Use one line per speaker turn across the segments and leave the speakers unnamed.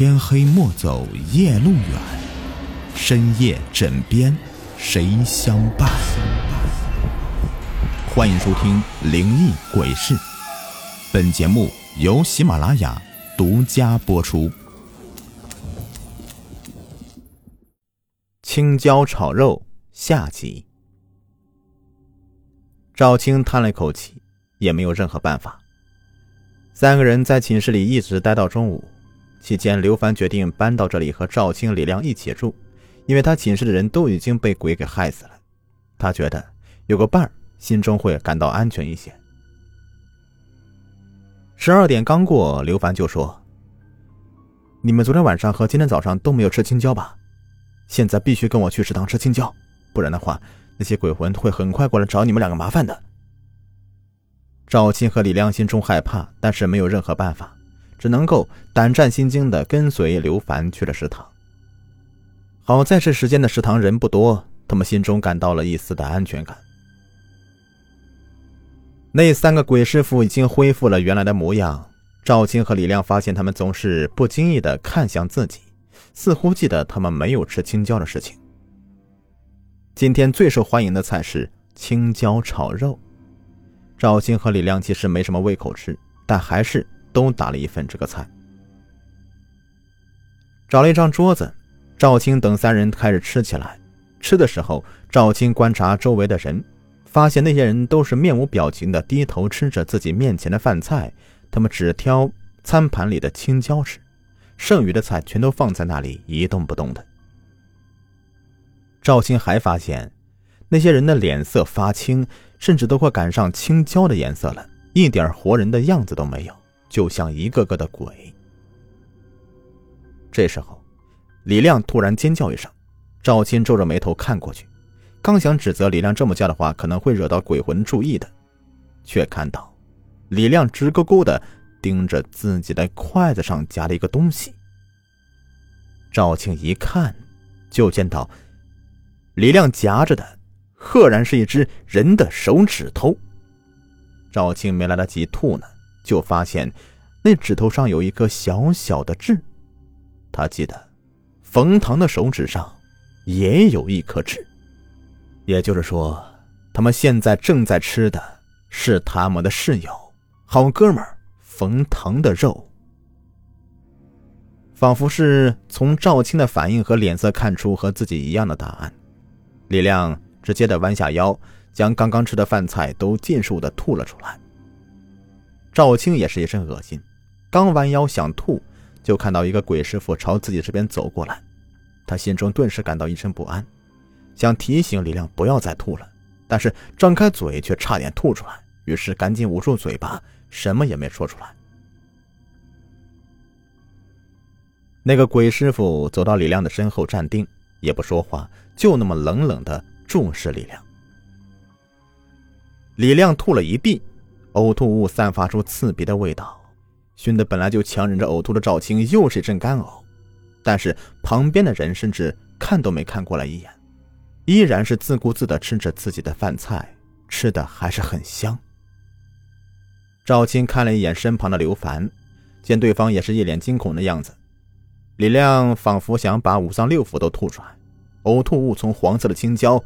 天黑莫走夜路远，深夜枕边谁相伴？欢迎收听《灵异鬼事》，本节目由喜马拉雅独家播出。
青椒炒肉下集。赵青叹了一口气，也没有任何办法。三个人在寝室里一直待到中午。期间，刘凡决定搬到这里和赵青、李亮一起住，因为他寝室的人都已经被鬼给害死了。他觉得有个伴儿，心中会感到安全一些。十二点刚过，刘凡就说：“你们昨天晚上和今天早上都没有吃青椒吧？现在必须跟我去食堂吃青椒，不然的话，那些鬼魂会很快过来找你们两个麻烦的。”赵青和李亮心中害怕，但是没有任何办法。只能够胆战心惊的跟随刘凡去了食堂。好在这时间的食堂人不多，他们心中感到了一丝的安全感。那三个鬼师傅已经恢复了原来的模样。赵青和李亮发现他们总是不经意的看向自己，似乎记得他们没有吃青椒的事情。今天最受欢迎的菜是青椒炒肉。赵青和李亮其实没什么胃口吃，但还是。都打了一份这个菜，找了一张桌子，赵青等三人开始吃起来。吃的时候，赵青观察周围的人，发现那些人都是面无表情的低头吃着自己面前的饭菜，他们只挑餐盘里的青椒吃，剩余的菜全都放在那里一动不动的。赵青还发现，那些人的脸色发青，甚至都快赶上青椒的颜色了，一点活人的样子都没有。就像一个个的鬼。这时候，李亮突然尖叫一声，赵青皱着眉头看过去，刚想指责李亮这么叫的话可能会惹到鬼魂注意的，却看到李亮直勾勾的盯着自己的筷子上夹了一个东西。赵青一看，就见到李亮夹着的，赫然是一只人的手指头。赵青没来得及吐呢。就发现，那指头上有一个小小的痣。他记得，冯唐的手指上也有一颗痣。也就是说，他们现在正在吃的是他们的室友、好哥们冯唐的肉。仿佛是从赵青的反应和脸色看出和自己一样的答案，李亮直接的弯下腰，将刚刚吃的饭菜都尽数的吐了出来。赵青也是一身恶心，刚弯腰想吐，就看到一个鬼师傅朝自己这边走过来，他心中顿时感到一阵不安，想提醒李亮不要再吐了，但是张开嘴却差点吐出来，于是赶紧捂住嘴巴，什么也没说出来。那个鬼师傅走到李亮的身后站定，也不说话，就那么冷冷的注视李亮。李亮吐了一地。呕吐物散发出刺鼻的味道，熏得本来就强忍着呕吐的赵青又是一阵干呕。但是旁边的人甚至看都没看过来一眼，依然是自顾自地吃着自己的饭菜，吃的还是很香。赵青看了一眼身旁的刘凡，见对方也是一脸惊恐的样子。李亮仿佛想把五脏六腑都吐出来，呕吐物从黄色的青椒、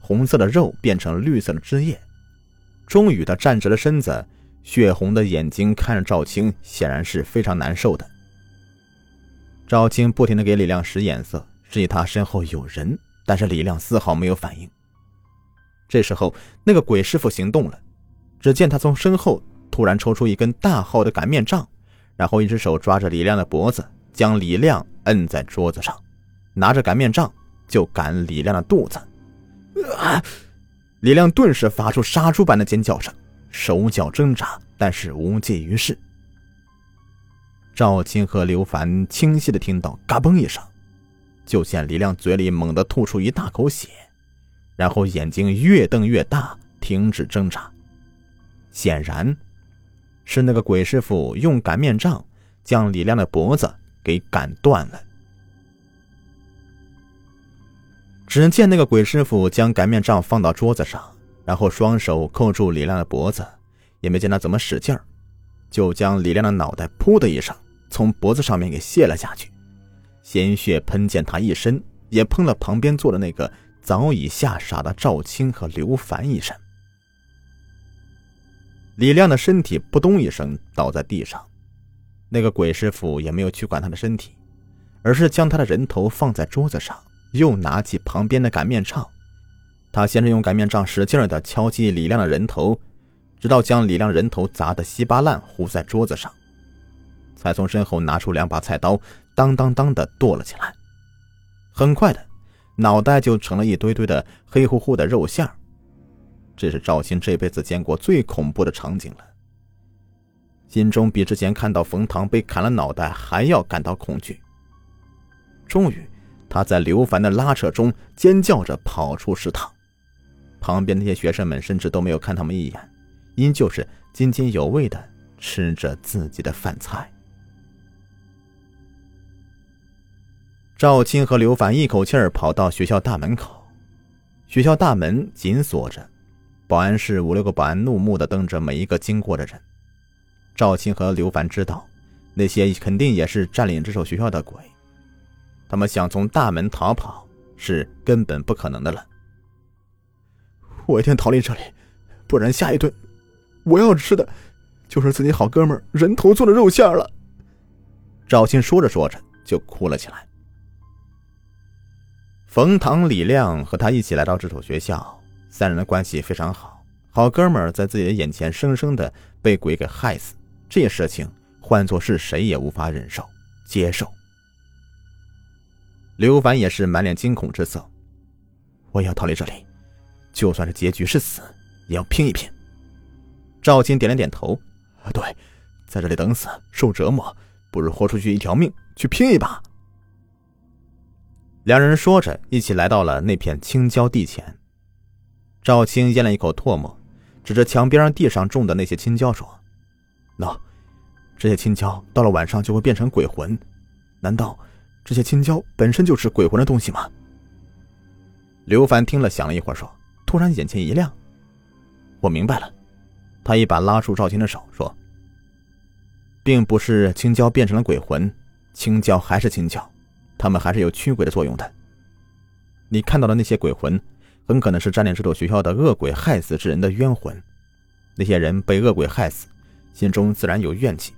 红色的肉变成绿色的汁液。终于，他站直了身子，血红的眼睛看着赵青，显然是非常难受的。赵青不停的给李亮使眼色，示意他身后有人，但是李亮丝毫没有反应。这时候，那个鬼师傅行动了，只见他从身后突然抽出一根大号的擀面杖，然后一只手抓着李亮的脖子，将李亮摁在桌子上，拿着擀面杖就擀李亮的肚子。啊！李亮顿时发出杀猪般的尖叫声，手脚挣扎，但是无济于事。赵青和刘凡清晰的听到“嘎嘣”一声，就见李亮嘴里猛地吐出一大口血，然后眼睛越瞪越大，停止挣扎。显然，是那个鬼师傅用擀面杖将李亮的脖子给擀断了。只见那个鬼师傅将擀面杖放到桌子上，然后双手扣住李亮的脖子，也没见他怎么使劲儿，就将李亮的脑袋“噗”的一声从脖子上面给卸了下去，鲜血喷溅他一身，也喷了旁边坐的那个早已吓傻的赵青和刘凡一身。李亮的身体扑通一声倒在地上，那个鬼师傅也没有去管他的身体，而是将他的人头放在桌子上，又拿起旁边的擀面杖。他先是用擀面杖使劲的敲击李亮的人头，直到将李亮人头砸得稀巴烂，糊在桌子上，才从身后拿出两把菜刀，当当当的剁了起来。很快的，脑袋就成了一堆堆的黑乎乎的肉馅儿这是赵鑫这辈子见过最恐怖的场景了，心中比之前看到冯唐被砍了脑袋还要感到恐惧。终于，他在刘凡的拉扯中尖叫着跑出食堂。旁边那些学生们甚至都没有看他们一眼，依旧是津津有味的吃着自己的饭菜。赵青和刘凡一口气儿跑到学校大门口，学校大门紧锁着，保安室五六个保安怒目的瞪着每一个经过的人。赵青和刘凡知道，那些肯定也是占领这所学校的鬼，他们想从大门逃跑是根本不可能的了。我一定逃离这里，不然下一顿我要吃的，就是自己好哥们人头做的肉馅了。赵鑫说着说着就哭了起来。冯唐、李亮和他一起来到这所学校，三人的关系非常好，好哥们在自己的眼前生生的被鬼给害死，这些事情换做是谁也无法忍受、接受。刘凡也是满脸惊恐之色，我要逃离这里。就算是结局是死，也要拼一拼。赵青点了点头，对，在这里等死受折磨，不如豁出去一条命去拼一把。两人说着，一起来到了那片青椒地前。赵青咽了一口唾沫，指着墙边上地上种的那些青椒说：“喏，这些青椒到了晚上就会变成鬼魂，难道这些青椒本身就是鬼魂的东西吗？”刘凡听了，想了一会儿，说。突然眼前一亮，我明白了。他一把拉住赵青的手，说：“并不是青椒变成了鬼魂，青椒还是青椒，他们还是有驱鬼的作用的。你看到的那些鬼魂，很可能是占领这所学校的恶鬼害死之人的冤魂。那些人被恶鬼害死，心中自然有怨气。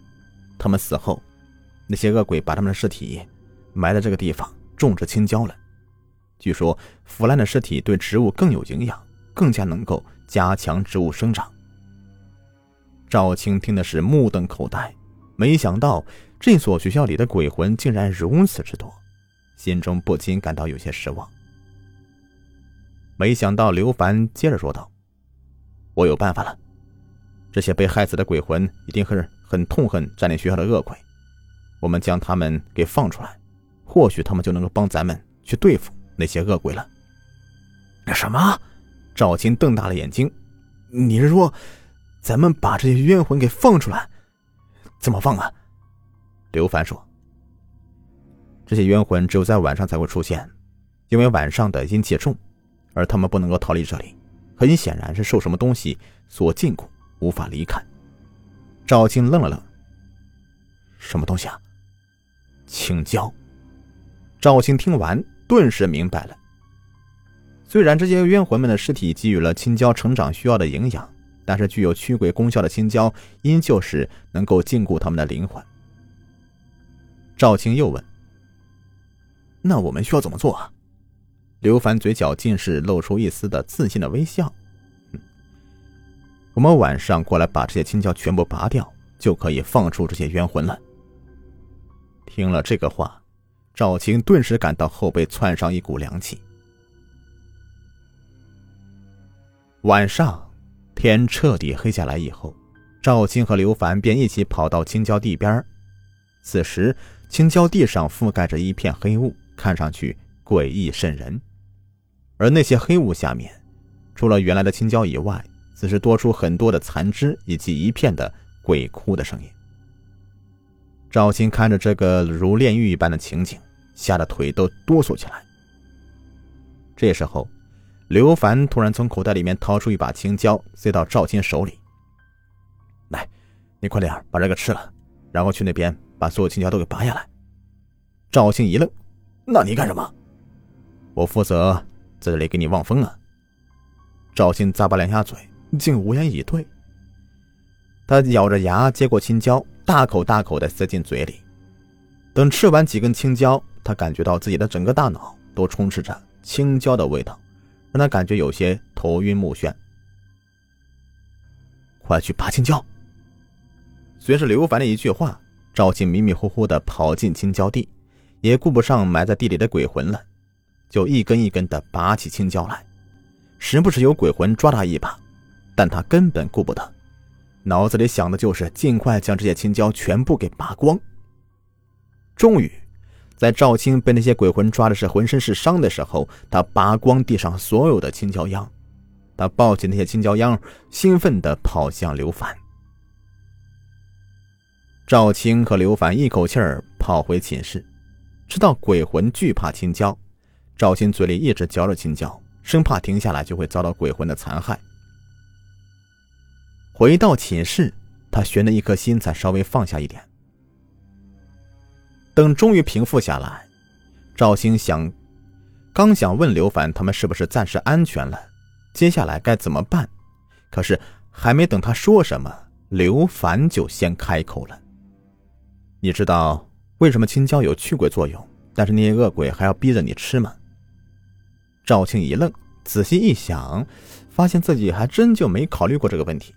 他们死后，那些恶鬼把他们的尸体埋在这个地方，种植青椒了。”据说腐烂的尸体对植物更有营养，更加能够加强植物生长。赵青听的是目瞪口呆，没想到这所学校里的鬼魂竟然如此之多，心中不禁感到有些失望。没想到刘凡接着说道：“我有办法了，这些被害死的鬼魂一定是很痛恨占领学校的恶鬼，我们将他们给放出来，或许他们就能够帮咱们去对付。”那些恶鬼了。那什么？赵青瞪大了眼睛。你是说，咱们把这些冤魂给放出来？怎么放啊？刘凡说：“这些冤魂只有在晚上才会出现，因为晚上的阴气重，而他们不能够逃离这里。很显然是受什么东西所禁锢，无法离开。”赵青愣了愣：“什么东西啊？”青椒。赵青听完。顿时明白了。虽然这些冤魂们的尸体给予了青椒成长需要的营养，但是具有驱鬼功效的青椒依旧是能够禁锢他们的灵魂。赵青又问：“那我们需要怎么做啊？”刘凡嘴角尽是露出一丝的自信的微笑：“我们晚上过来把这些青椒全部拔掉，就可以放出这些冤魂了。”听了这个话。赵青顿时感到后背窜上一股凉气。晚上，天彻底黑下来以后，赵青和刘凡便一起跑到青椒地边此时，青椒地上覆盖着一片黑雾，看上去诡异渗人。而那些黑雾下面，除了原来的青椒以外，此时多出很多的残枝，以及一片的鬼哭的声音。赵青看着这个如炼狱一般的情景。吓得腿都哆嗦起来。这时候，刘凡突然从口袋里面掏出一把青椒，塞到赵青手里。来，你快点把这个吃了，然后去那边把所有青椒都给拔下来。赵青一愣：“那你干什么？”“我负责在这里给你望风啊。”赵青咂巴两下嘴，竟无言以对。他咬着牙接过青椒，大口大口的塞进嘴里。等吃完几根青椒，他感觉到自己的整个大脑都充斥着青椒的味道，让他感觉有些头晕目眩。快去拔青椒！随着刘凡的一句话，赵青迷迷糊糊的跑进青椒地，也顾不上埋在地里的鬼魂了，就一根一根的拔起青椒来。时不时有鬼魂抓他一把，但他根本顾不得，脑子里想的就是尽快将这些青椒全部给拔光。终于，在赵青被那些鬼魂抓的是浑身是伤的时候，他拔光地上所有的青椒秧。他抱起那些青椒秧，兴奋地跑向刘凡。赵青和刘凡一口气儿跑回寝室，知道鬼魂惧怕青椒，赵青嘴里一直嚼着青椒，生怕停下来就会遭到鬼魂的残害。回到寝室，他悬的一颗心才稍微放下一点。等终于平复下来，赵兴想，刚想问刘凡他们是不是暂时安全了。接下来该怎么办？可是还没等他说什么，刘凡就先开口了。你知道为什么青椒有驱鬼作用，但是那些恶鬼还要逼着你吃吗？赵庆一愣，仔细一想，发现自己还真就没考虑过这个问题。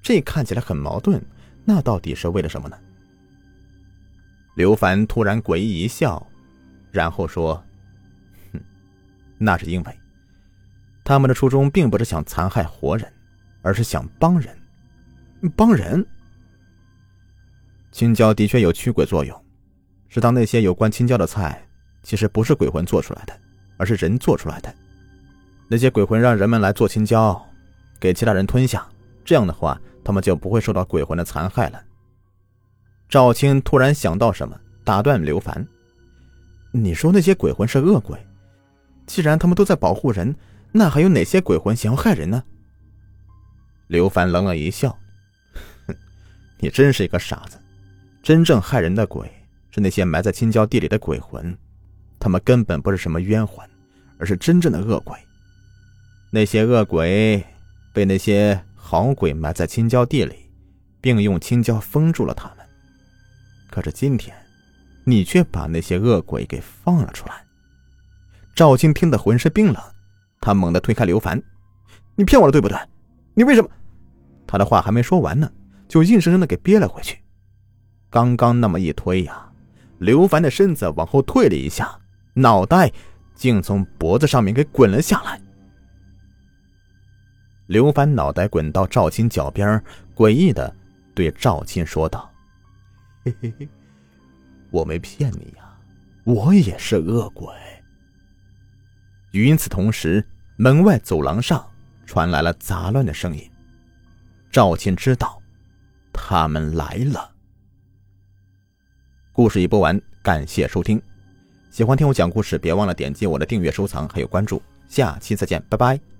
这看起来很矛盾，那到底是为了什么呢？刘凡突然诡异一笑，然后说：“哼，那是因为……”他们的初衷并不是想残害活人，而是想帮人。帮人。青椒的确有驱鬼作用。食堂那些有关青椒的菜，其实不是鬼魂做出来的，而是人做出来的。那些鬼魂让人们来做青椒，给其他人吞下，这样的话，他们就不会受到鬼魂的残害了。赵青突然想到什么，打断刘凡：“你说那些鬼魂是恶鬼，既然他们都在保护人。”那还有哪些鬼魂想要害人呢？刘凡冷冷一笑：“哼，你真是一个傻子。真正害人的鬼是那些埋在青椒地里的鬼魂，他们根本不是什么冤魂，而是真正的恶鬼。那些恶鬼被那些好鬼埋在青椒地里，并用青椒封住了他。可是今天，你却把那些恶鬼给放了出来。”赵青听得浑身冰冷。他猛地推开刘凡：“你骗我了，对不对？你为什么？”他的话还没说完呢，就硬生生的给憋了回去。刚刚那么一推呀，刘凡的身子往后退了一下，脑袋竟从脖子上面给滚了下来。刘凡脑袋滚到赵青脚边，诡异的对赵青说道：“嘿嘿嘿，我没骗你呀，我也是恶鬼。”与此同时。门外走廊上传来了杂乱的声音。赵青知道，他们来了。故事已播完，感谢收听。喜欢听我讲故事，别忘了点击我的订阅、收藏还有关注。下期再见，拜拜。